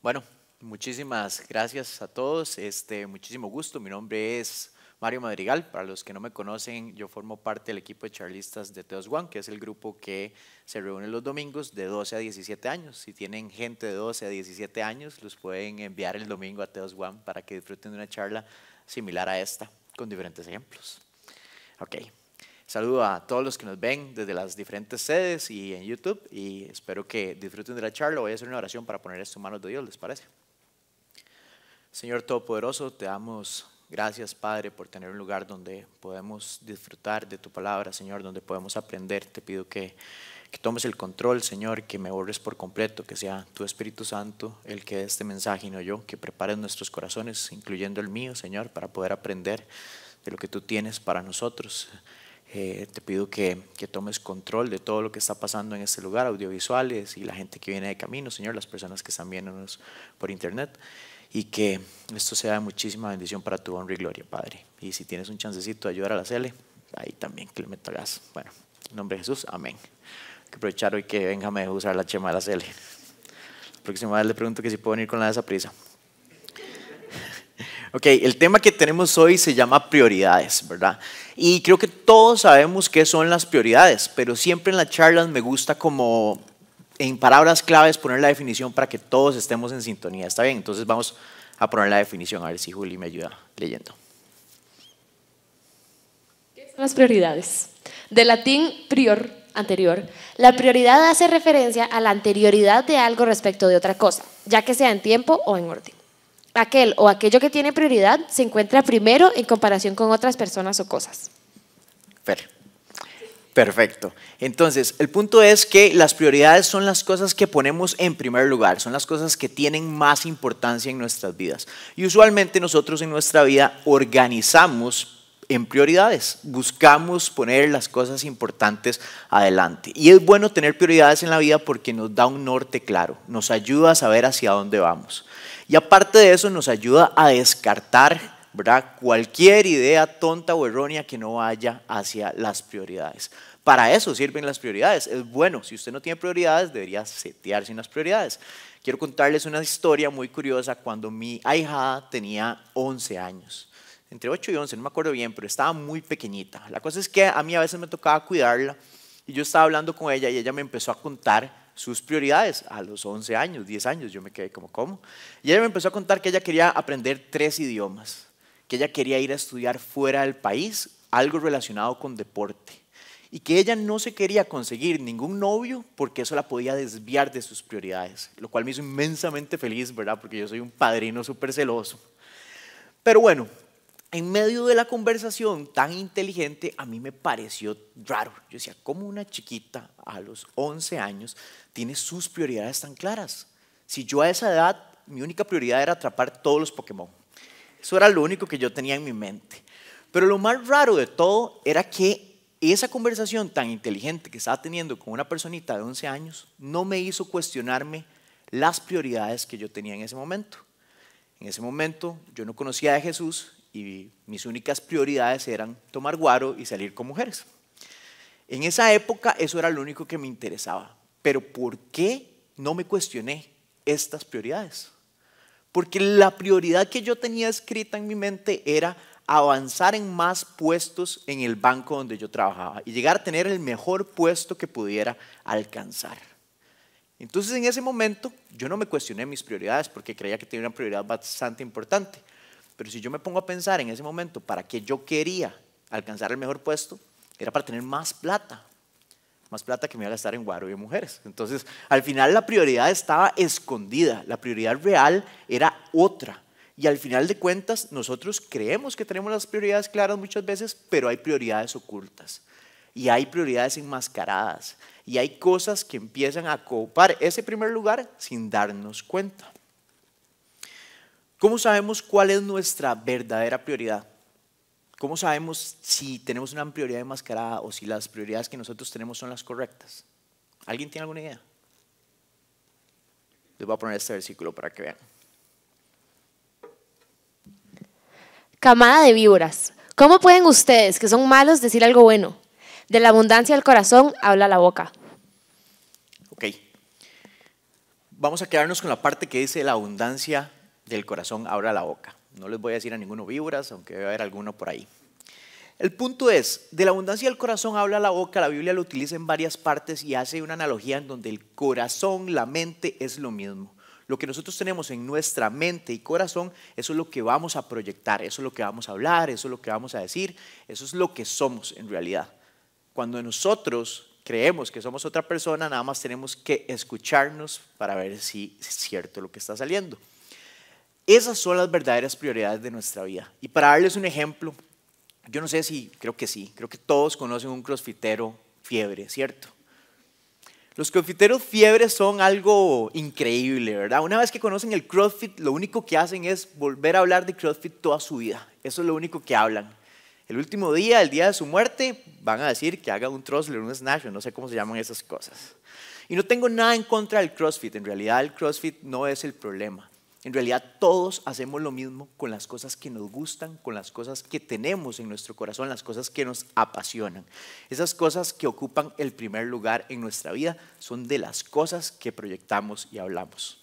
Bueno, muchísimas gracias a todos. Este, muchísimo gusto. Mi nombre es Mario Madrigal. Para los que no me conocen, yo formo parte del equipo de charlistas de Teos One, que es el grupo que se reúne los domingos de 12 a 17 años. Si tienen gente de 12 a 17 años, los pueden enviar el domingo a Teos One para que disfruten de una charla similar a esta, con diferentes ejemplos. Ok. Saludo a todos los que nos ven desde las diferentes sedes y en YouTube y espero que disfruten de la charla. Voy a hacer una oración para poner esto en manos de Dios, ¿les parece? Señor Todopoderoso, te damos Gracias, Padre, por tener un lugar donde podemos disfrutar de tu palabra, Señor, donde podemos aprender. Te pido que, tomes el control, Señor, que me borres por completo, que sea tu Espíritu Santo el que dé este mensaje y no yo, que prepares nuestros corazones, incluyendo el mío, Señor, para poder aprender de lo que tú tienes para nosotros. Eh, te pido que, que, tomes control de todo lo que está pasando en este lugar, audiovisuales y la gente que viene de camino, Señor, las personas que están viéndonos por internet y que esto sea de muchísima bendición para tu honra y gloria, Padre. Y si tienes un chancecito de ayudar a la Cele, ahí también que le metas Bueno, en nombre de Jesús, amén. Hay que aprovechar hoy que venga a usar la chema de la Cele. La próxima vez le pregunto que si puedo venir con la de esa prisa. Ok, el tema que tenemos hoy se llama prioridades, ¿verdad? Y creo que todos sabemos qué son las prioridades, pero siempre en las charlas me gusta como en palabras claves poner la definición para que todos estemos en sintonía. ¿Está bien? Entonces vamos a poner la definición, a ver si Juli me ayuda leyendo. ¿Qué son las prioridades? De latín prior, anterior, la prioridad hace referencia a la anterioridad de algo respecto de otra cosa, ya que sea en tiempo o en orden. Aquel o aquello que tiene prioridad se encuentra primero en comparación con otras personas o cosas. Perfecto. Entonces, el punto es que las prioridades son las cosas que ponemos en primer lugar, son las cosas que tienen más importancia en nuestras vidas. Y usualmente nosotros en nuestra vida organizamos en prioridades, buscamos poner las cosas importantes adelante. Y es bueno tener prioridades en la vida porque nos da un norte claro, nos ayuda a saber hacia dónde vamos. Y aparte de eso, nos ayuda a descartar ¿verdad? cualquier idea tonta o errónea que no vaya hacia las prioridades. Para eso sirven las prioridades. Es bueno, si usted no tiene prioridades, debería setearse unas prioridades. Quiero contarles una historia muy curiosa cuando mi hija tenía 11 años. Entre 8 y 11, no me acuerdo bien, pero estaba muy pequeñita. La cosa es que a mí a veces me tocaba cuidarla y yo estaba hablando con ella y ella me empezó a contar sus prioridades a los 11 años, 10 años. Yo me quedé como, ¿cómo? Y ella me empezó a contar que ella quería aprender tres idiomas, que ella quería ir a estudiar fuera del país, algo relacionado con deporte y que ella no se quería conseguir ningún novio porque eso la podía desviar de sus prioridades, lo cual me hizo inmensamente feliz, ¿verdad? Porque yo soy un padrino súper celoso. Pero bueno, en medio de la conversación tan inteligente, a mí me pareció raro. Yo decía, ¿cómo una chiquita a los 11 años tiene sus prioridades tan claras? Si yo a esa edad, mi única prioridad era atrapar todos los Pokémon. Eso era lo único que yo tenía en mi mente. Pero lo más raro de todo era que esa conversación tan inteligente que estaba teniendo con una personita de 11 años no me hizo cuestionarme las prioridades que yo tenía en ese momento. En ese momento yo no conocía a Jesús y mis únicas prioridades eran tomar guaro y salir con mujeres. En esa época eso era lo único que me interesaba. Pero ¿por qué no me cuestioné estas prioridades? Porque la prioridad que yo tenía escrita en mi mente era avanzar en más puestos en el banco donde yo trabajaba y llegar a tener el mejor puesto que pudiera alcanzar. Entonces en ese momento yo no me cuestioné mis prioridades porque creía que tenía una prioridad bastante importante. Pero si yo me pongo a pensar en ese momento para qué yo quería alcanzar el mejor puesto, era para tener más plata. Más plata que me iba a gastar en guaro y mujeres. Entonces, al final la prioridad estaba escondida. La prioridad real era otra. Y al final de cuentas, nosotros creemos que tenemos las prioridades claras muchas veces, pero hay prioridades ocultas. Y hay prioridades enmascaradas. Y hay cosas que empiezan a ocupar ese primer lugar sin darnos cuenta. ¿Cómo sabemos cuál es nuestra verdadera prioridad? ¿Cómo sabemos si tenemos una prioridad enmascarada o si las prioridades que nosotros tenemos son las correctas? ¿Alguien tiene alguna idea? Les voy a poner este versículo para que vean. Camada de víboras, ¿cómo pueden ustedes, que son malos, decir algo bueno? De la abundancia del corazón habla la boca. Ok. vamos a quedarnos con la parte que dice la abundancia del corazón abra la boca. No les voy a decir a ninguno víboras, aunque debe haber alguno por ahí. El punto es, de la abundancia del corazón habla la boca, la Biblia lo utiliza en varias partes y hace una analogía en donde el corazón, la mente es lo mismo. Lo que nosotros tenemos en nuestra mente y corazón, eso es lo que vamos a proyectar, eso es lo que vamos a hablar, eso es lo que vamos a decir, eso es lo que somos en realidad. Cuando nosotros creemos que somos otra persona, nada más tenemos que escucharnos para ver si es cierto lo que está saliendo. Esas son las verdaderas prioridades de nuestra vida. Y para darles un ejemplo, yo no sé si, creo que sí, creo que todos conocen un crossfitero fiebre, ¿cierto? Los crossfiteros fiebre son algo increíble, ¿verdad? Una vez que conocen el crossfit, lo único que hacen es volver a hablar de crossfit toda su vida. Eso es lo único que hablan. El último día, el día de su muerte, van a decir que haga un thrustler, un snatch, no sé cómo se llaman esas cosas. Y no tengo nada en contra del CrossFit, en realidad el CrossFit no es el problema. En realidad todos hacemos lo mismo con las cosas que nos gustan, con las cosas que tenemos en nuestro corazón, las cosas que nos apasionan. Esas cosas que ocupan el primer lugar en nuestra vida son de las cosas que proyectamos y hablamos.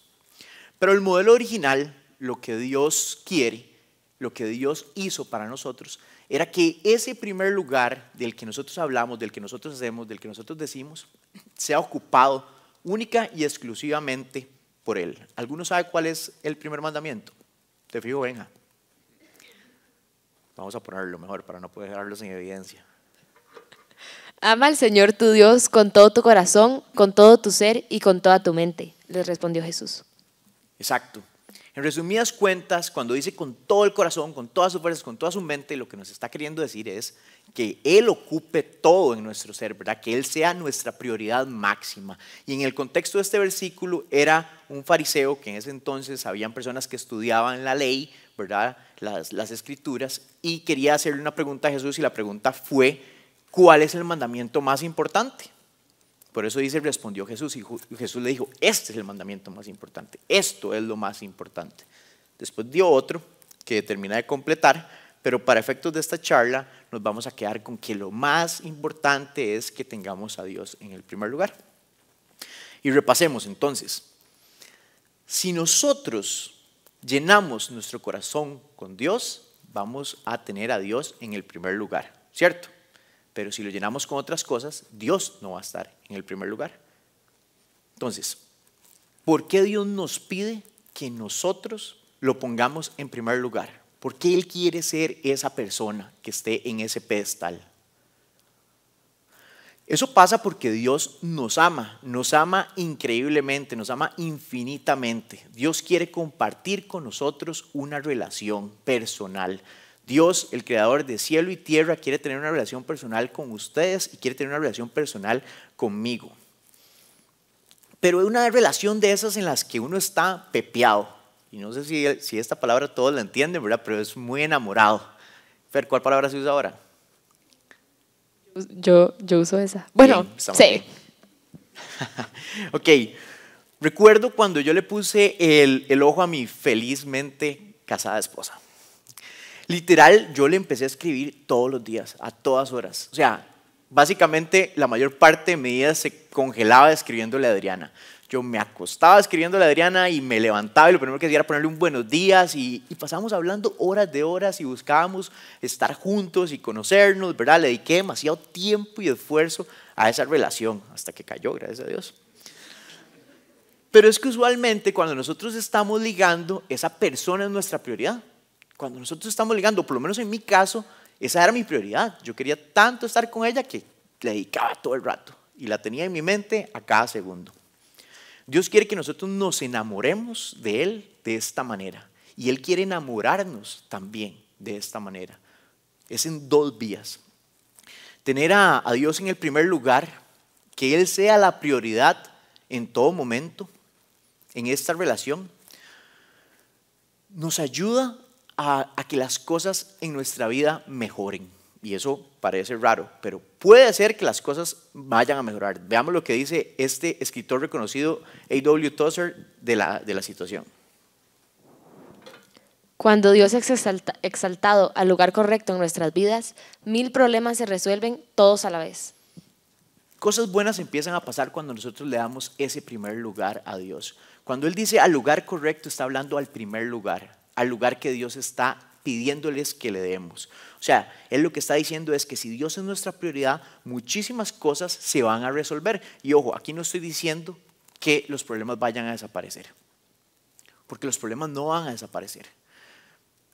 Pero el modelo original, lo que Dios quiere, lo que Dios hizo para nosotros, era que ese primer lugar del que nosotros hablamos, del que nosotros hacemos, del que nosotros decimos, sea ocupado única y exclusivamente por Él. ¿Alguno sabe cuál es el primer mandamiento? Te fijo, venga. Vamos a ponerlo mejor para no poder dejarlos en evidencia. Ama al Señor tu Dios con todo tu corazón, con todo tu ser y con toda tu mente, les respondió Jesús. Exacto. En resumidas cuentas, cuando dice con todo el corazón, con todas sus fuerzas, con toda su mente, lo que nos está queriendo decir es que Él ocupe todo en nuestro ser, ¿verdad? Que Él sea nuestra prioridad máxima. Y en el contexto de este versículo era un fariseo, que en ese entonces habían personas que estudiaban la ley, ¿verdad? Las, las escrituras, y quería hacerle una pregunta a Jesús y la pregunta fue, ¿cuál es el mandamiento más importante? Por eso dice, respondió Jesús y Jesús le dijo, este es el mandamiento más importante, esto es lo más importante. Después dio otro que termina de completar, pero para efectos de esta charla nos vamos a quedar con que lo más importante es que tengamos a Dios en el primer lugar. Y repasemos entonces, si nosotros llenamos nuestro corazón con Dios, vamos a tener a Dios en el primer lugar, ¿cierto? Pero si lo llenamos con otras cosas, Dios no va a estar en el primer lugar. Entonces, ¿por qué Dios nos pide que nosotros lo pongamos en primer lugar? ¿Por qué Él quiere ser esa persona que esté en ese pedestal? Eso pasa porque Dios nos ama, nos ama increíblemente, nos ama infinitamente. Dios quiere compartir con nosotros una relación personal. Dios, el creador de cielo y tierra, quiere tener una relación personal con ustedes y quiere tener una relación personal conmigo. Pero es una relación de esas en las que uno está pepeado. Y no sé si, si esta palabra todos la entienden, ¿verdad? Pero es muy enamorado. Fer, ¿cuál palabra se usa ahora? Yo, yo uso esa. Bueno, sí. ok. Recuerdo cuando yo le puse el, el ojo a mi felizmente casada esposa. Literal, yo le empecé a escribir todos los días, a todas horas. O sea, básicamente la mayor parte de mi vida se congelaba escribiéndole a Adriana. Yo me acostaba escribiéndole a Adriana y me levantaba y lo primero que hacía era ponerle un buenos días y, y pasábamos hablando horas de horas y buscábamos estar juntos y conocernos, ¿verdad? Le dediqué demasiado tiempo y esfuerzo a esa relación hasta que cayó, gracias a Dios. Pero es que usualmente cuando nosotros estamos ligando, esa persona es nuestra prioridad. Cuando nosotros estamos ligando, por lo menos en mi caso, esa era mi prioridad. Yo quería tanto estar con ella que le dedicaba todo el rato y la tenía en mi mente a cada segundo. Dios quiere que nosotros nos enamoremos de Él de esta manera y Él quiere enamorarnos también de esta manera. Es en dos vías. Tener a, a Dios en el primer lugar, que Él sea la prioridad en todo momento en esta relación, nos ayuda a, que las cosas en nuestra vida mejoren. Y eso parece raro, pero puede ser que las cosas vayan a mejorar. Veamos lo que dice este escritor reconocido, A.W. Tozer, de la, de la situación. Cuando Dios es exaltado al lugar correcto en nuestras vidas, mil problemas se resuelven todos a la vez. Cosas buenas empiezan a pasar cuando nosotros le damos ese primer lugar a Dios. Cuando Él dice al lugar correcto, está hablando al primer lugar, al lugar que Dios está pidiéndoles que le demos. O sea, Él lo que está diciendo es que si Dios es nuestra prioridad, muchísimas cosas se van a resolver. Y ojo, aquí no estoy diciendo que los problemas vayan a desaparecer, porque los problemas no van a desaparecer.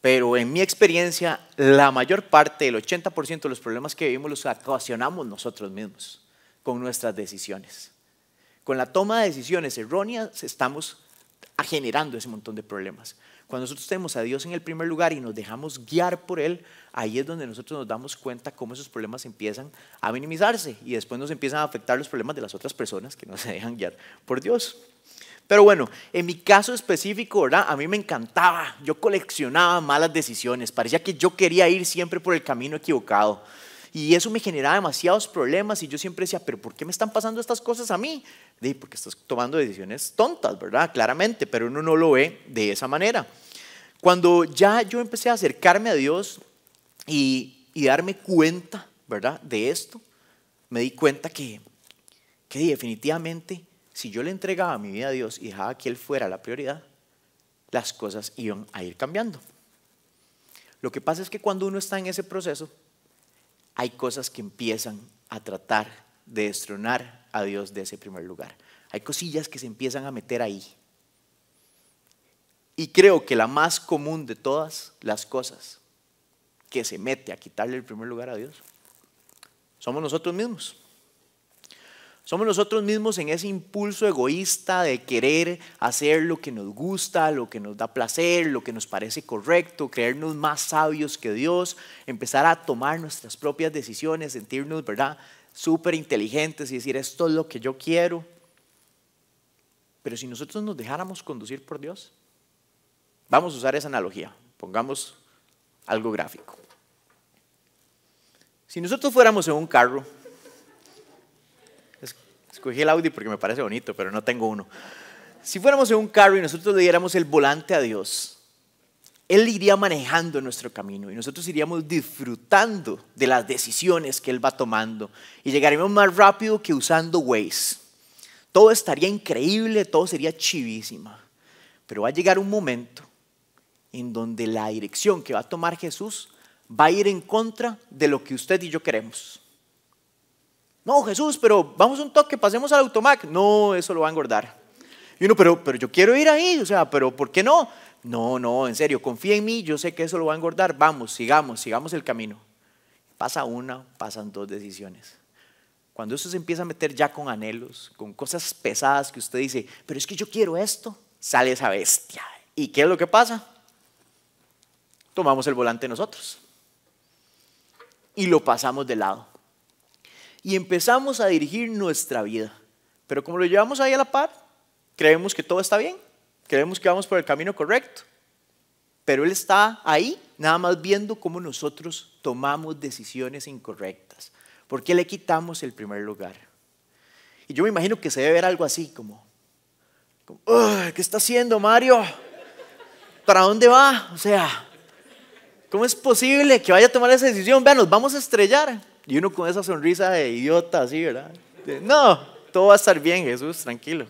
Pero en mi experiencia, la mayor parte, el 80% de los problemas que vivimos los ocasionamos nosotros mismos con nuestras decisiones. Con la toma de decisiones erróneas estamos generando ese montón de problemas. Cuando nosotros tenemos a Dios en el primer lugar y nos dejamos guiar por Él, ahí es donde nosotros nos damos cuenta cómo esos problemas empiezan a minimizarse y después nos empiezan a afectar los problemas de las otras personas que no se dejan guiar por Dios. Pero bueno, en mi caso específico, ¿verdad? A mí me encantaba, yo coleccionaba malas decisiones, parecía que yo quería ir siempre por el camino equivocado. Y eso me generaba demasiados problemas y yo siempre decía, pero ¿por qué me están pasando estas cosas a mí? De, porque estás tomando decisiones tontas, ¿verdad? Claramente, pero uno no lo ve de esa manera. Cuando ya yo empecé a acercarme a Dios y, y darme cuenta, ¿verdad? De esto, me di cuenta que, que definitivamente si yo le entregaba mi vida a Dios y dejaba que Él fuera la prioridad, las cosas iban a ir cambiando. Lo que pasa es que cuando uno está en ese proceso, hay cosas que empiezan a tratar de destronar a Dios de ese primer lugar. Hay cosillas que se empiezan a meter ahí. Y creo que la más común de todas las cosas que se mete a quitarle el primer lugar a Dios somos nosotros mismos. Somos nosotros mismos en ese impulso egoísta de querer hacer lo que nos gusta, lo que nos da placer, lo que nos parece correcto, creernos más sabios que Dios, empezar a tomar nuestras propias decisiones, sentirnos, ¿verdad?, súper inteligentes y decir, esto es lo que yo quiero. Pero si nosotros nos dejáramos conducir por Dios, vamos a usar esa analogía, pongamos algo gráfico. Si nosotros fuéramos en un carro, Escogí el Audi porque me parece bonito, pero no tengo uno. Si fuéramos en un carro y nosotros le diéramos el volante a Dios, Él iría manejando nuestro camino y nosotros iríamos disfrutando de las decisiones que Él va tomando y llegaríamos más rápido que usando Waze. Todo estaría increíble, todo sería chivísima. Pero va a llegar un momento en donde la dirección que va a tomar Jesús va a ir en contra de lo que usted y yo queremos. No, Jesús, pero vamos un toque, pasemos al automac. No, eso lo va a engordar. Y uno, pero, pero yo quiero ir ahí, o sea, pero ¿por qué no? No, no, en serio, confía en mí, yo sé que eso lo va a engordar. Vamos, sigamos, sigamos el camino. Pasa una, pasan dos decisiones. Cuando eso se empieza a meter ya con anhelos, con cosas pesadas que usted dice, pero es que yo quiero esto, sale esa bestia. ¿Y qué es lo que pasa? Tomamos el volante nosotros y lo pasamos de lado y empezamos a dirigir nuestra vida. Pero como lo llevamos ahí a la par, creemos que todo está bien, creemos que vamos por el camino correcto. Pero Él está ahí nada más viendo cómo nosotros tomamos decisiones incorrectas. ¿Por qué le quitamos el primer lugar? Y yo me imagino que se debe ver algo así, como, ¿qué está haciendo Mario? ¿Para dónde va? O sea, ¿cómo es posible que vaya a tomar esa decisión? Vean, nos vamos a estrellar. Y uno con esa sonrisa de idiota así, ¿verdad? No, todo va a estar bien, Jesús, tranquilo.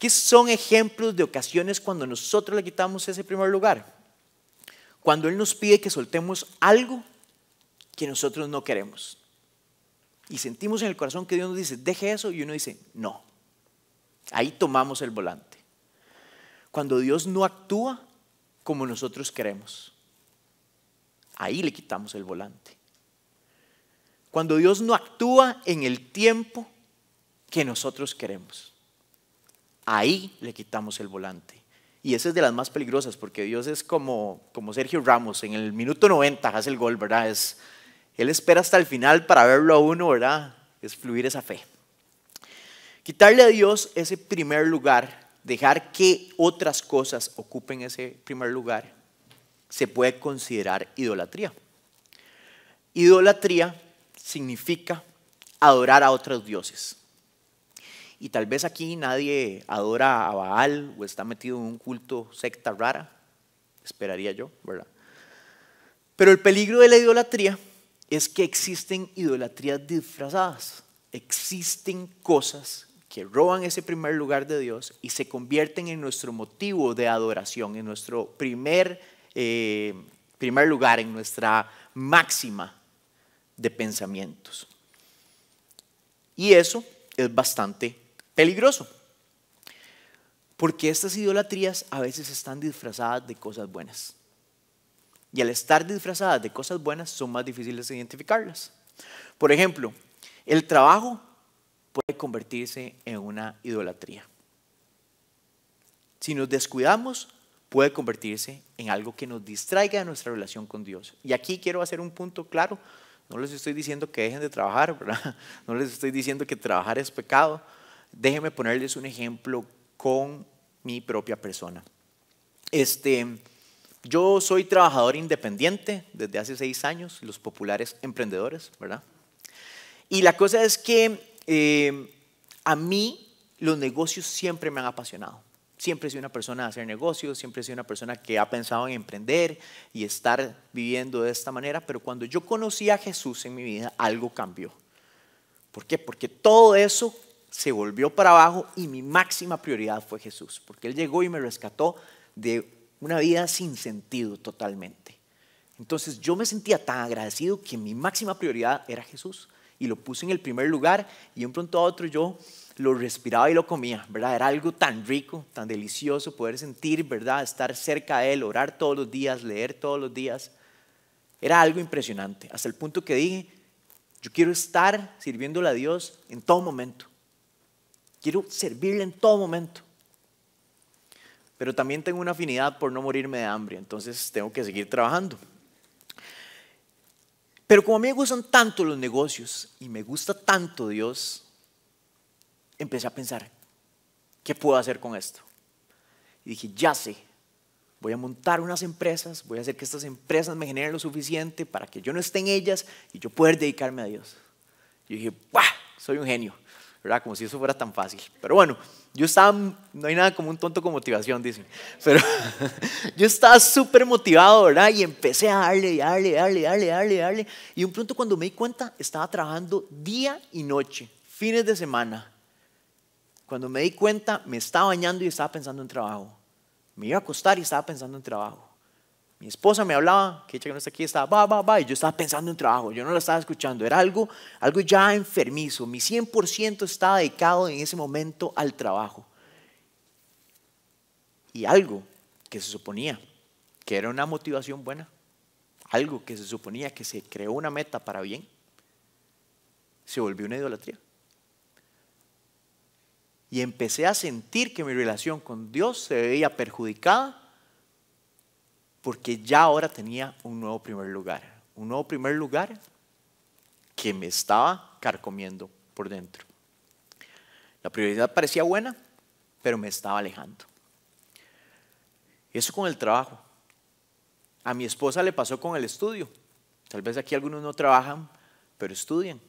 ¿Qué son ejemplos de ocasiones cuando nosotros le quitamos ese primer lugar? Cuando Él nos pide que soltemos algo que nosotros no queremos. Y sentimos en el corazón que Dios nos dice, deje eso, y uno dice, no. Ahí tomamos el volante. Cuando Dios no actúa como nosotros queremos, ahí le quitamos el volante. Cuando Dios no actúa en el tiempo que nosotros queremos. Ahí le quitamos el volante. Y esa es de las más peligrosas porque Dios es como, como Sergio Ramos, en el minuto 90 hace el gol, ¿verdad? Él espera hasta el final para verlo a uno, ¿verdad? Es fluir esa fe. Quitarle a Dios ese primer lugar, dejar que otras cosas ocupen ese primer lugar, se puede considerar idolatría. Idolatría significa adorar a otros dioses. Y tal vez aquí nadie adora a Baal o está metido en un culto secta rara, esperaría yo, ¿verdad? Pero el peligro de la idolatría es que existen idolatrías disfrazadas. Existen cosas que roban ese primer lugar de Dios y se convierten en nuestro motivo de adoración, en nuestro primer, eh, primer lugar, en nuestra máxima de pensamientos. Y eso es bastante peligroso, porque estas idolatrías a veces están disfrazadas de cosas buenas. Y al estar disfrazadas de cosas buenas son más difíciles de identificarlas. Por ejemplo, el trabajo puede convertirse en una idolatría. Si nos descuidamos, puede convertirse en algo que nos distraiga de nuestra relación con Dios. Y aquí quiero hacer un punto claro. No les estoy diciendo que dejen de trabajar. No les estoy diciendo que trabajar es pecado. Déjenme ponerles un ejemplo con mi propia persona. Este, yo soy trabajador independiente desde hace seis años, los populares emprendedores, ¿verdad? Y la cosa es que eh, a mí los negocios siempre me han apasionado. Siempre he sido una persona de hacer negocios, siempre he sido una persona que ha pensado en emprender y estar viviendo de esta manera, pero cuando yo conocí a Jesús en mi vida, algo cambió. ¿Por qué? Porque todo eso se volvió para abajo y mi máxima prioridad fue Jesús, porque Él llegó y me rescató de una vida sin sentido totalmente. Entonces yo me sentía tan agradecido que mi máxima prioridad era Jesús y lo puse en el primer lugar y de un pronto a otro yo lo respiraba y lo comía, ¿verdad? Era algo tan rico, tan delicioso poder sentir, ¿verdad? Estar cerca de Él, orar todos los días, leer todos los días. Era algo impresionante, hasta el punto que dije, yo quiero estar sirviéndole a Dios en todo momento. Quiero servirle en todo momento. Pero también tengo una afinidad por no morirme de hambre, entonces tengo que seguir trabajando. Pero como a mí me gustan tanto los negocios y me gusta tanto Dios, empecé a pensar, ¿qué puedo hacer con esto? Y dije, ya sé, voy a montar unas empresas, voy a hacer que estas empresas me generen lo suficiente para que yo no esté en ellas y yo pueda dedicarme a Dios. Y dije, ¡buah! Soy un genio. ¿Verdad? Como si eso fuera tan fácil. Pero bueno, yo estaba, no hay nada como un tonto con motivación, dicen. Pero yo estaba súper motivado, ¿verdad? Y empecé a darle, darle, darle, darle, darle, darle. Y un pronto cuando me di cuenta, estaba trabajando día y noche, fines de semana. Cuando me di cuenta, me estaba bañando y estaba pensando en trabajo. Me iba a acostar y estaba pensando en trabajo. Mi esposa me hablaba, que ella que no está aquí, estaba, va, va, va, y yo estaba pensando en trabajo, yo no la estaba escuchando, era algo, algo ya enfermizo, mi 100% estaba dedicado en ese momento al trabajo. Y algo que se suponía que era una motivación buena, algo que se suponía que se creó una meta para bien, se volvió una idolatría. Y empecé a sentir que mi relación con Dios se veía perjudicada porque ya ahora tenía un nuevo primer lugar, un nuevo primer lugar que me estaba carcomiendo por dentro. La prioridad parecía buena, pero me estaba alejando. Eso con el trabajo. A mi esposa le pasó con el estudio. Tal vez aquí algunos no trabajan, pero estudian.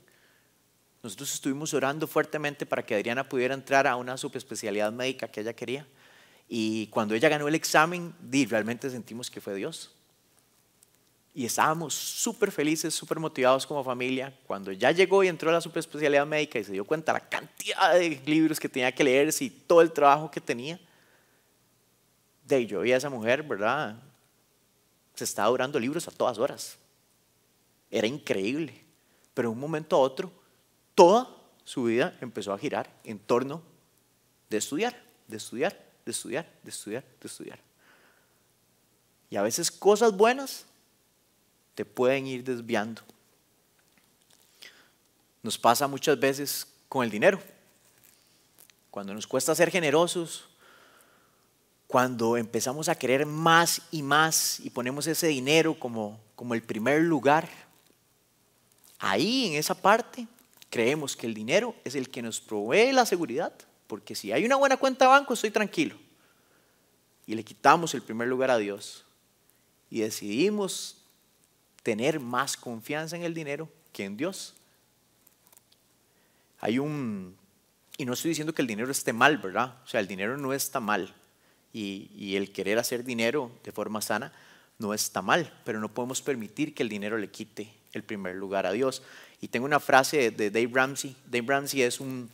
Nosotros estuvimos orando fuertemente para que Adriana pudiera entrar a una subespecialidad médica que ella quería. Y cuando ella ganó el examen, realmente sentimos que fue Dios. Y estábamos súper felices, súper motivados como familia. Cuando ya llegó y entró a la superespecialidad médica y se dio cuenta la cantidad de libros que tenía que leer y todo el trabajo que tenía, de yo vi a esa mujer, ¿verdad? Se estaba durando libros a todas horas. Era increíble. Pero de un momento a otro, toda su vida empezó a girar en torno de estudiar, de estudiar, de estudiar, de estudiar, de estudiar. Y a veces cosas buenas te pueden ir desviando. Nos pasa muchas veces con el dinero. Cuando nos cuesta ser generosos, cuando empezamos a querer más y más y ponemos ese dinero como, como el primer lugar, ahí en esa parte creemos que el dinero es el que nos provee la seguridad porque si hay una buena cuenta de banco, estoy tranquilo. Y le quitamos el primer lugar a Dios. Y decidimos tener más confianza en el dinero que en Dios. Hay un, y no estoy diciendo que el dinero esté mal, ¿verdad? O sea, el dinero no está mal. Y, y el querer hacer dinero de forma sana no está mal, pero no podemos permitir que el dinero le quite el primer lugar a Dios. Y tengo una frase de, Dave Ramsey. Dave Ramsey es un,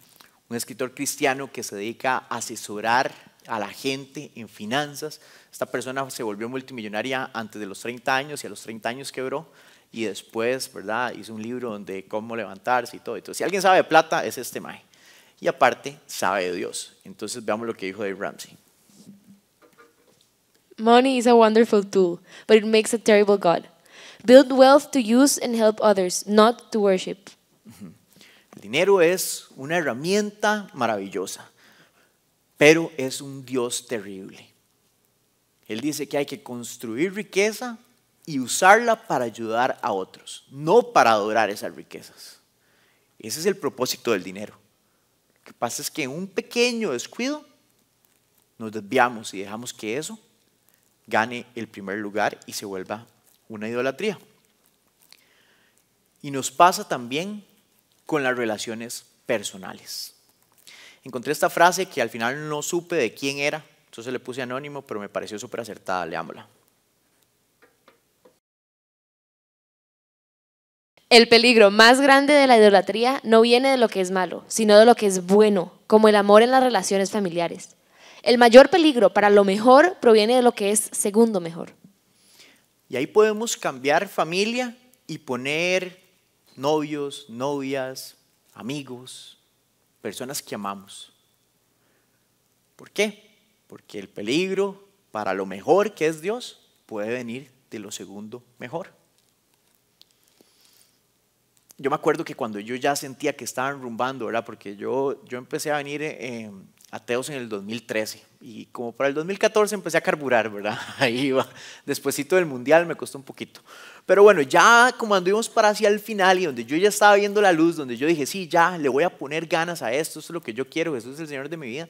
un escritor cristiano que se dedica a asesorar a la gente en finanzas. Esta persona se volvió multimillonaria antes de los 30 años y a los 30 años quebró y después, ¿verdad? Hizo un libro donde cómo levantarse y todo. Entonces, si alguien sabe de plata, es este Mae. Y aparte, sabe de Dios. Entonces, veamos lo que dijo Dave Ramsey. Money is a wonderful tool, but it makes a terrible God. Build wealth to use and help others, not to worship. El dinero es una herramienta maravillosa, pero es un Dios terrible. Él dice que hay que construir riqueza y usarla para ayudar a otros, no para adorar esas riquezas. Ese es el propósito del dinero. Lo que pasa es que en un pequeño descuido nos desviamos y dejamos que eso gane el primer lugar y se vuelva una idolatría. Y nos pasa también con las relaciones personales. Encontré esta frase que al final no supe de quién era, entonces le puse anónimo, pero me pareció súper acertada, leámosla. El peligro más grande de la idolatría no viene de lo que es malo, sino de lo que es bueno, como el amor en las relaciones familiares. El mayor peligro para lo mejor proviene de lo que es segundo mejor. Y ahí podemos cambiar familia y poner novios, novias, amigos, personas que amamos. ¿Por qué? Porque el peligro para lo mejor que es Dios puede venir de lo segundo mejor yo me acuerdo que cuando yo ya sentía que estaban rumbando, ¿verdad? Porque yo, yo empecé a venir eh, a Teos en el 2013 y como para el 2014 empecé a carburar, ¿verdad? Ahí iba. Despuésito del Mundial me costó un poquito. Pero bueno, ya como anduvimos para hacia el final y donde yo ya estaba viendo la luz, donde yo dije, sí, ya le voy a poner ganas a esto, esto es lo que yo quiero, Jesús es el Señor de mi vida,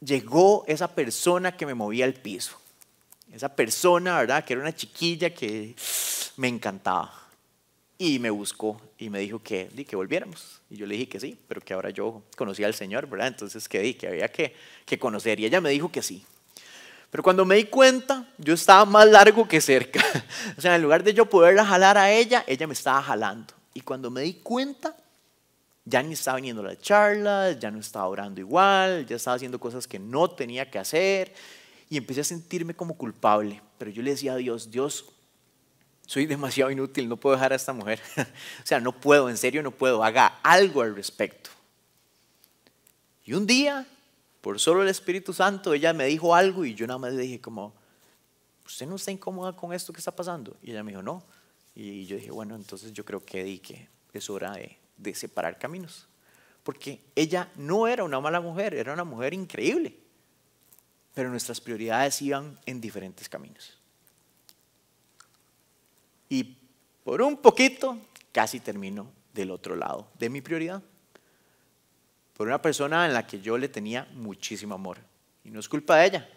llegó esa persona que me movía el piso. Esa persona, ¿verdad? Que era una chiquilla que me encantaba y me buscó y me dijo que, que volviéramos. Y yo le dije que sí, pero que ahora yo conocía al Señor, ¿verdad? Entonces que, di, que había que, que conocer. Y ella me dijo que sí. Pero cuando me di cuenta, yo estaba más largo que cerca. o sea, en lugar de yo poderla jalar a ella, ella me estaba jalando. Y cuando me di cuenta, ya ni estaba viniendo a la charla, ya no estaba orando igual, ya estaba haciendo cosas que no tenía que hacer. Y empecé a sentirme como culpable. Pero yo le decía a Dios, Dios, soy demasiado inútil, no puedo dejar a esta mujer. o sea, no puedo, en serio no puedo, haga algo al respecto. Y un día, por solo el Espíritu Santo, ella me dijo algo y yo nada más le dije como, ¿usted no está incómoda con esto que está pasando? Y ella me dijo, no. Y yo dije, bueno, entonces yo creo que, di que es hora de, de separar caminos. Porque ella no era una mala mujer, era una mujer increíble. Pero nuestras prioridades iban en diferentes caminos y por un poquito casi termino del otro lado de mi prioridad. Por una persona en la que yo le tenía muchísimo amor. Y no es culpa de ella,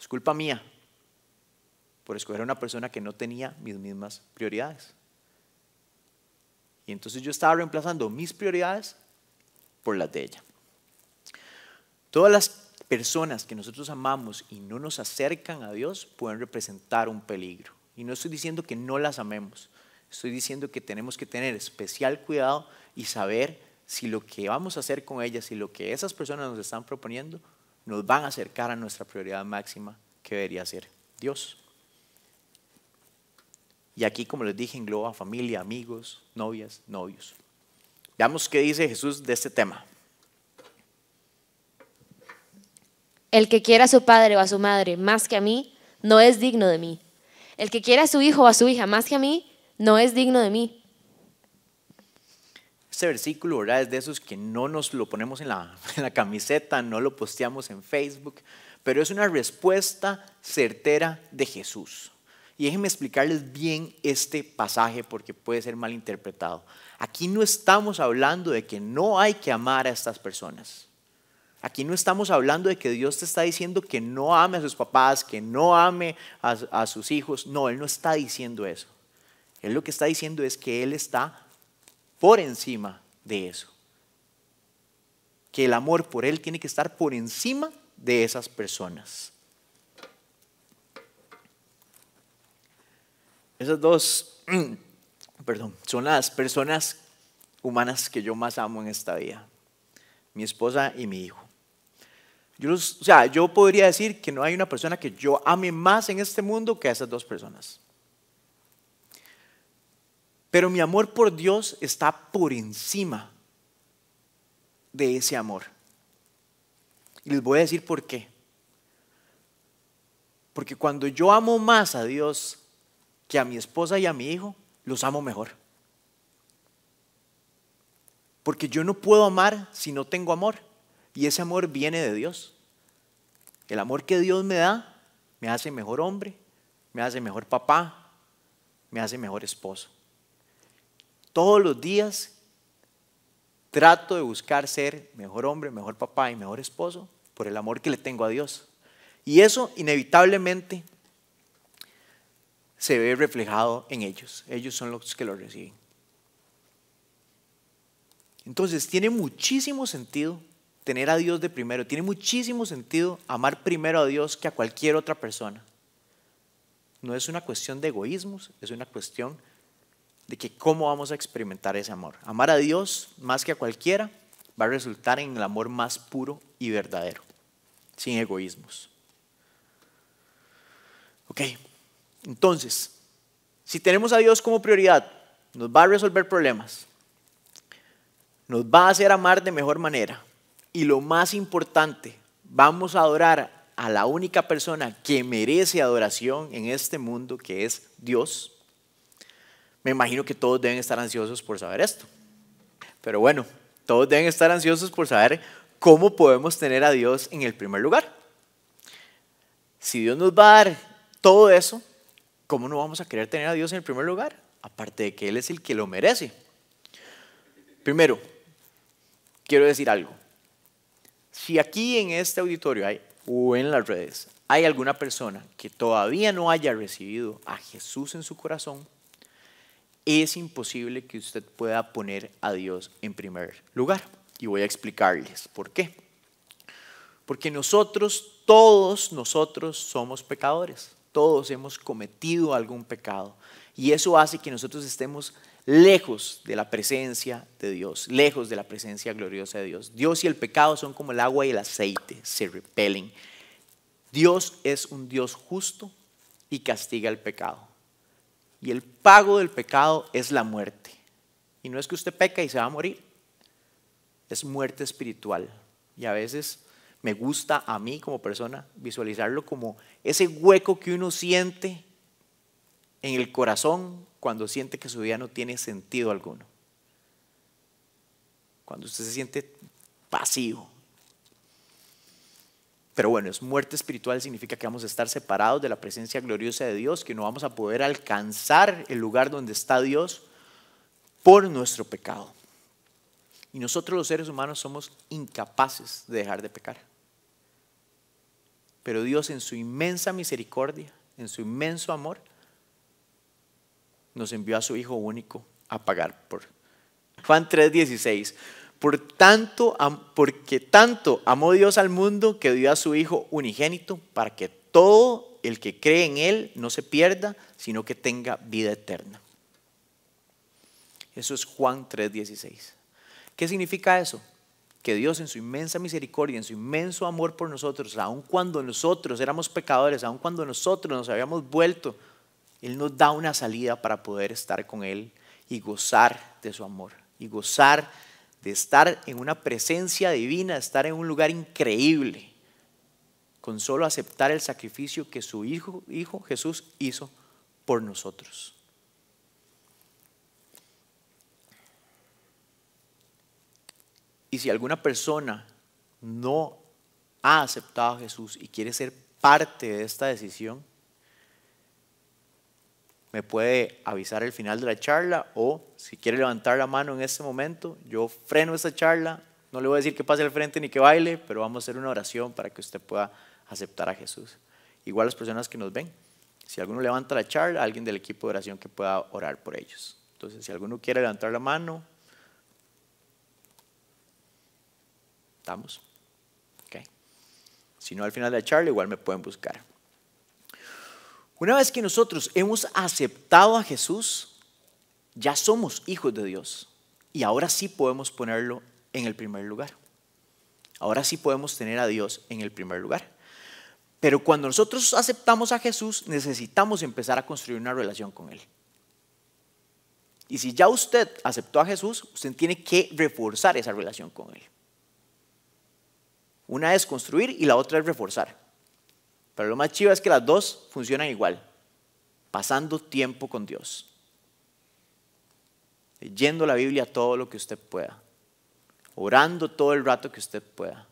es culpa mía. Por escoger a una persona que no tenía mis mismas prioridades. Y entonces yo estaba reemplazando mis prioridades por las de ella. Todas las personas que nosotros amamos y no nos acercan a Dios pueden representar un peligro. Y no estoy diciendo que no las amemos, estoy diciendo que tenemos que tener especial cuidado y saber si lo que vamos a hacer con ellas, si lo que esas personas nos están proponiendo, nos van a acercar a nuestra prioridad máxima, que debería ser Dios. Y aquí, como les dije, engloba familia, amigos, novias, novios. Veamos qué dice Jesús de este tema. El que quiera a su padre o a su madre más que a mí, no es digno de mí. El que quiera a su hijo o a su hija más que a mí, no es digno de mí. Este versículo, ¿verdad? Es de esos que no nos lo ponemos en la, en la camiseta, no lo posteamos en Facebook, pero es una respuesta certera de Jesús. Y déjenme explicarles bien este pasaje porque puede ser mal interpretado. Aquí no estamos hablando de que no hay que amar a estas personas. Aquí no estamos hablando de que Dios te está diciendo que no ame a sus papás, que no ame a, sus hijos. No, Él no está diciendo eso. Él lo que está diciendo es que Él está por encima de eso. Que el amor por Él tiene que estar por encima de esas personas. Esas dos perdón, son las personas humanas que yo más amo en esta vida. Mi esposa y mi hijo. Yo, o sea, yo podría decir que no hay una persona que yo ame más en este mundo que a esas dos personas. Pero mi amor por Dios está por encima de ese amor. Y les voy a decir por qué. Porque cuando yo amo más a Dios que a mi esposa y a mi hijo, los amo mejor. Porque yo no puedo amar si no tengo amor. Y ese amor viene de Dios. El amor que Dios me da me hace mejor hombre, me hace mejor papá, me hace mejor esposo. Todos los días trato de buscar ser mejor hombre, mejor papá y mejor esposo por el amor que le tengo a Dios. Y eso inevitablemente se ve reflejado en ellos. Ellos son los que lo reciben. Entonces, tiene muchísimo sentido tener a Dios de primero. Tiene muchísimo sentido amar primero a Dios que a cualquier otra persona. No es una cuestión de egoísmos, es una cuestión de que cómo vamos a experimentar ese amor. Amar a Dios más que a cualquiera va a resultar en el amor más puro y verdadero, sin egoísmos. Ok, entonces, si tenemos a Dios como prioridad, nos va a resolver problemas, nos va a hacer amar de mejor manera y lo más importante, vamos a adorar a la única persona que merece adoración en este mundo, que es Dios. Me imagino que todos deben estar ansiosos por saber esto. Pero bueno, todos deben estar ansiosos por saber cómo podemos tener a Dios en el primer lugar. Si Dios nos va a dar todo eso, ¿cómo no vamos a querer tener a Dios en el primer lugar? Aparte de que Él es el que lo merece. Primero, quiero decir algo. Si aquí en este auditorio hay, o en las redes hay alguna persona que todavía no haya recibido a Jesús en su corazón, es imposible que usted pueda poner a Dios en primer lugar. Y voy a explicarles por qué. Porque nosotros, todos nosotros somos pecadores. Todos hemos cometido algún pecado. Y eso hace que nosotros estemos lejos de la presencia de Dios, lejos de la presencia gloriosa de Dios. Dios y el pecado son como el agua y el aceite, se repelen. Dios es un Dios justo y castiga el pecado. Y el pago del pecado es la muerte. Y no es que usted peca y se va a morir. Es muerte espiritual. Y a veces me gusta a mí como persona visualizarlo como ese hueco que uno siente en el corazón cuando siente que su vida no tiene sentido alguno. Cuando usted se siente pasivo, pero bueno, es muerte espiritual significa que vamos a estar separados de la presencia gloriosa de Dios, que no vamos a poder alcanzar el lugar donde está Dios por nuestro pecado. Y nosotros los seres humanos somos incapaces de dejar de pecar. Pero Dios en su inmensa misericordia, en su inmenso amor, nos envió a su Hijo único a pagar por. Juan 3:16. Por tanto, porque tanto amó Dios al mundo que dio a su Hijo unigénito para que todo el que cree en Él no se pierda, sino que tenga vida eterna. Eso es Juan 3:16. ¿Qué significa eso? Que Dios en su inmensa misericordia, en su inmenso amor por nosotros, aun cuando nosotros éramos pecadores, aun cuando nosotros nos habíamos vuelto, Él nos da una salida para poder estar con Él y gozar de su amor y gozar de estar en una presencia divina, estar en un lugar increíble, con solo aceptar el sacrificio que su Hijo, Hijo Jesús hizo por nosotros. Y si alguna persona no ha aceptado a Jesús y quiere ser parte de esta decisión, me puede avisar el final de la charla o si quiere levantar la mano en este momento, yo freno esta charla, no le voy a decir que pase al frente ni que baile, pero vamos a hacer una oración para que usted pueda aceptar a Jesús. Igual las personas que nos ven, si alguno levanta la charla, alguien del equipo de oración que pueda orar por ellos. Entonces, si alguno quiere levantar la mano, ¿estamos? Ok. Si no, al final de la charla, igual me pueden buscar. Una vez que nosotros hemos aceptado a Jesús, ya somos hijos de Dios y ahora sí podemos ponerlo en el primer lugar. Ahora sí podemos tener a Dios en el primer lugar. Pero cuando nosotros aceptamos a Jesús, necesitamos empezar a construir una relación con Él. Y si ya usted aceptó a Jesús, usted tiene que reforzar esa relación con Él. Una es construir y la otra es reforzar. Pero lo más chivo es que las dos funcionan igual, pasando tiempo con Dios. Leyendo la Biblia todo lo que usted pueda. Orando todo el rato que usted pueda.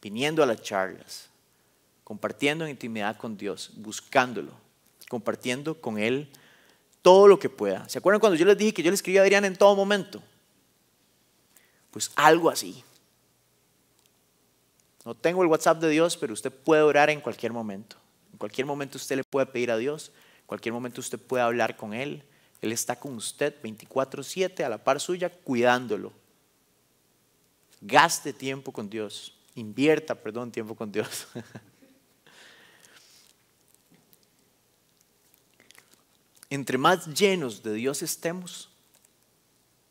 Viniendo a las charlas. Compartiendo en intimidad con Dios. Buscándolo. Compartiendo con Él todo lo que pueda. ¿Se acuerdan cuando yo les dije que yo le escribía a Adrián en todo momento? Pues algo así. No tengo el WhatsApp de Dios, pero usted puede orar en cualquier momento. En cualquier momento usted le puede pedir a Dios. En cualquier momento usted puede hablar con Él. Él está con usted 24/7 a la par suya, cuidándolo. Gaste tiempo con Dios. Invierta, perdón, tiempo con Dios. Entre más llenos de Dios estemos,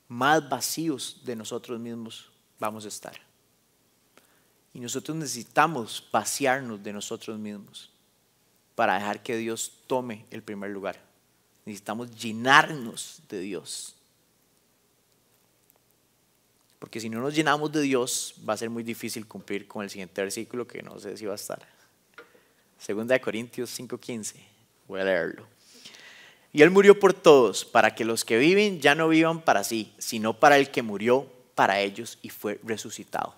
más vacíos de nosotros mismos vamos a estar. Y nosotros necesitamos vaciarnos de nosotros mismos para dejar que Dios tome el primer lugar. Necesitamos llenarnos de Dios. Porque si no nos llenamos de Dios, va a ser muy difícil cumplir con el siguiente versículo que no sé si va a estar. Segunda de Corintios 5:15. Voy a leerlo. Y Él murió por todos, para que los que viven ya no vivan para sí, sino para el que murió para ellos y fue resucitado.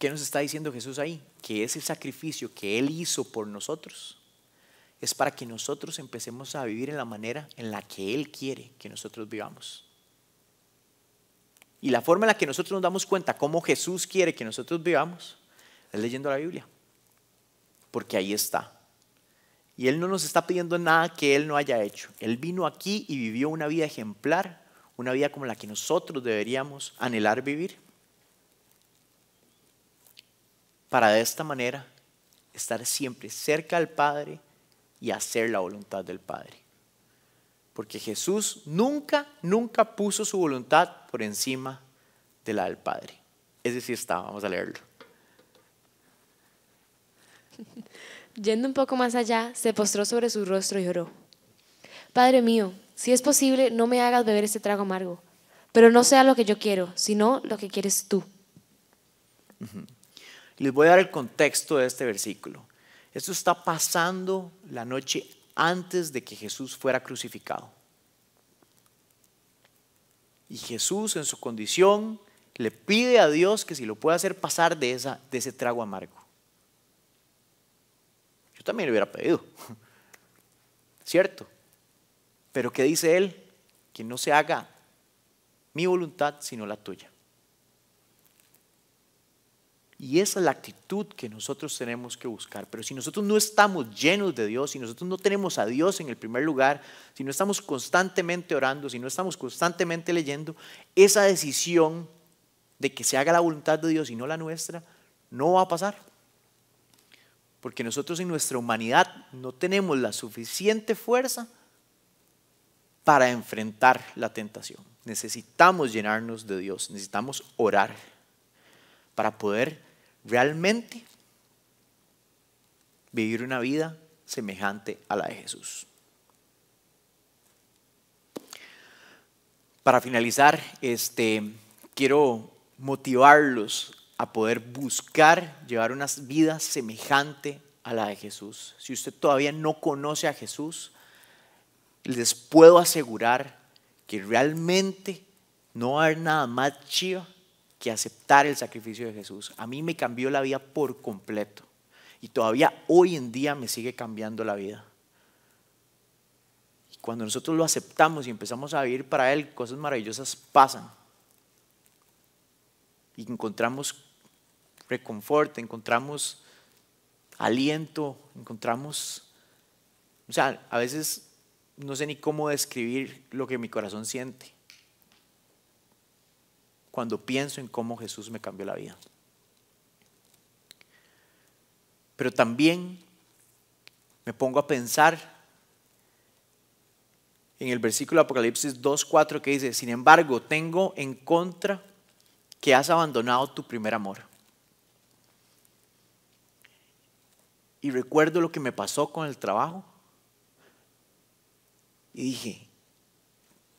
¿Qué nos está diciendo Jesús ahí? Que ese sacrificio que Él hizo por nosotros es para que nosotros empecemos a vivir en la manera en la que Él quiere que nosotros vivamos. Y la forma en la que nosotros nos damos cuenta cómo Jesús quiere que nosotros vivamos es leyendo la Biblia. Porque ahí está. Y Él no nos está pidiendo nada que Él no haya hecho. Él vino aquí y vivió una vida ejemplar, una vida como la que nosotros deberíamos anhelar vivir para de esta manera estar siempre cerca del Padre y hacer la voluntad del Padre. Porque Jesús nunca, nunca puso su voluntad por encima de la del Padre. Ese sí está, vamos a leerlo. Yendo un poco más allá, se postró sobre su rostro y lloró. Padre mío, si es posible, no me hagas beber este trago amargo, pero no sea lo que yo quiero, sino lo que quieres tú. Les voy a dar el contexto de este versículo. Esto está pasando la noche antes de que Jesús fuera crucificado. Y Jesús en su condición le pide a Dios que si lo puede hacer pasar de, esa, de ese trago amargo. Yo también le hubiera pedido, ¿cierto? Pero ¿qué dice él? Que no se haga mi voluntad sino la tuya. Y esa es la actitud que nosotros tenemos que buscar. Pero si nosotros no estamos llenos de Dios, si nosotros no tenemos a Dios en el primer lugar, si no estamos constantemente orando, si no estamos constantemente leyendo, esa decisión de que se haga la voluntad de Dios y no la nuestra, no va a pasar. Porque nosotros en nuestra humanidad no tenemos la suficiente fuerza para enfrentar la tentación. Necesitamos llenarnos de Dios, necesitamos orar para poder realmente vivir una vida semejante a la de Jesús. Para finalizar, este, quiero motivarlos a poder buscar llevar una vida semejante a la de Jesús. Si usted todavía no conoce a Jesús, les puedo asegurar que realmente no haber nada más chido que aceptar el sacrificio de Jesús. A mí me cambió la vida por completo. Y todavía hoy en día me sigue cambiando la vida. Y cuando nosotros lo aceptamos y empezamos a vivir para Él, cosas maravillosas pasan. Y encontramos reconforto, encontramos aliento, encontramos... O sea, a veces no sé ni cómo describir lo que mi corazón siente cuando pienso en cómo Jesús me cambió la vida. Pero también me pongo a pensar en el versículo de Apocalipsis 2.4 que dice, sin embargo, tengo en contra que has abandonado tu primer amor. Y recuerdo lo que me pasó con el trabajo. Y dije,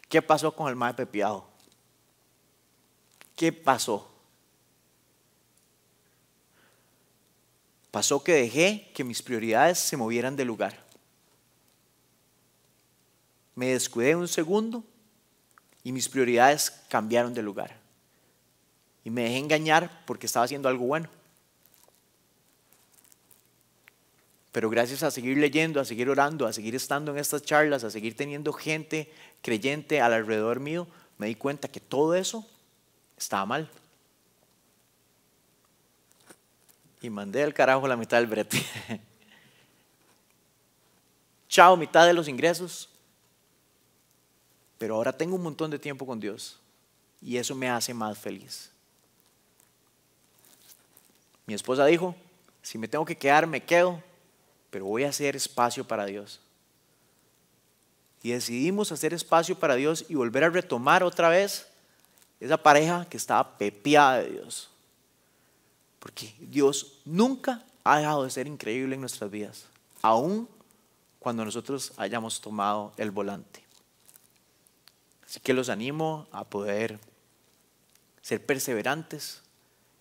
¿qué pasó con el más pepiado? ¿Qué pasó? Pasó que dejé que mis prioridades se movieran de lugar. Me descuidé un segundo y mis prioridades cambiaron de lugar. Y me dejé engañar porque estaba haciendo algo bueno. Pero gracias a seguir leyendo, a seguir orando, a seguir estando en estas charlas, a seguir teniendo gente creyente alrededor mío, me di cuenta que todo eso estaba mal. Y mandé al carajo la mitad del brete. Chao, mitad de los ingresos. Pero ahora tengo un montón de tiempo con Dios. Y eso me hace más feliz. Mi esposa dijo, si me tengo que quedar, me quedo pero voy a hacer espacio para Dios. Y decidimos hacer espacio para Dios y volver a retomar otra vez esa pareja que estaba pepiada de Dios. Porque Dios nunca ha dejado de ser increíble en nuestras vidas, aun cuando nosotros hayamos tomado el volante. Así que los animo a poder ser perseverantes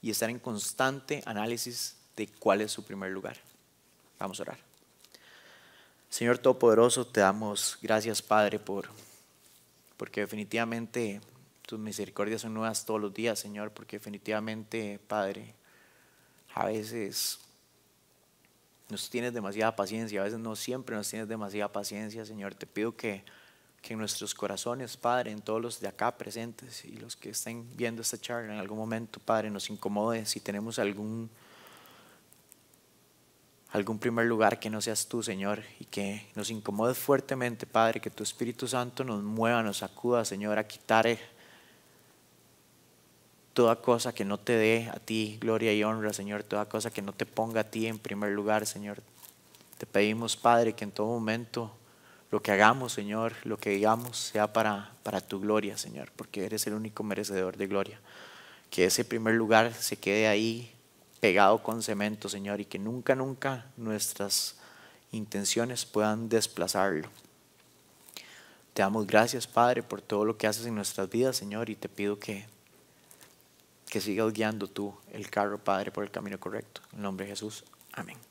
y estar en constante análisis de cuál es su primer lugar. Vamos a orar. Señor Todopoderoso, te damos gracias, Padre, por, porque definitivamente tus misericordias son nuevas todos los días, Señor, porque definitivamente, Padre, a veces nos tienes demasiada paciencia, a veces no siempre nos tienes demasiada paciencia, Señor. Te pido que, que en nuestros corazones, Padre, en todos los de acá presentes y los que estén viendo esta charla en algún momento, Padre, nos incomode si tenemos algún algún primer lugar que no seas tú, Señor, y que nos incomode fuertemente, Padre, que tu Espíritu Santo nos mueva, nos sacuda, Señor, a quitar toda cosa que no te dé a ti gloria y honra, Señor, toda cosa que no te ponga a ti en primer lugar, Señor. Te pedimos, Padre, que en todo momento lo que hagamos, Señor, lo que digamos sea para, para tu gloria, Señor, porque eres el único merecedor de gloria. Que ese primer lugar se quede ahí pegado con cemento, Señor, y que nunca, nunca nuestras intenciones puedan desplazarlo. Te damos gracias, Padre, por todo lo que haces en nuestras vidas, Señor, y te pido que, que sigas guiando tú el carro, Padre, por el camino correcto. En nombre de Jesús. Amén.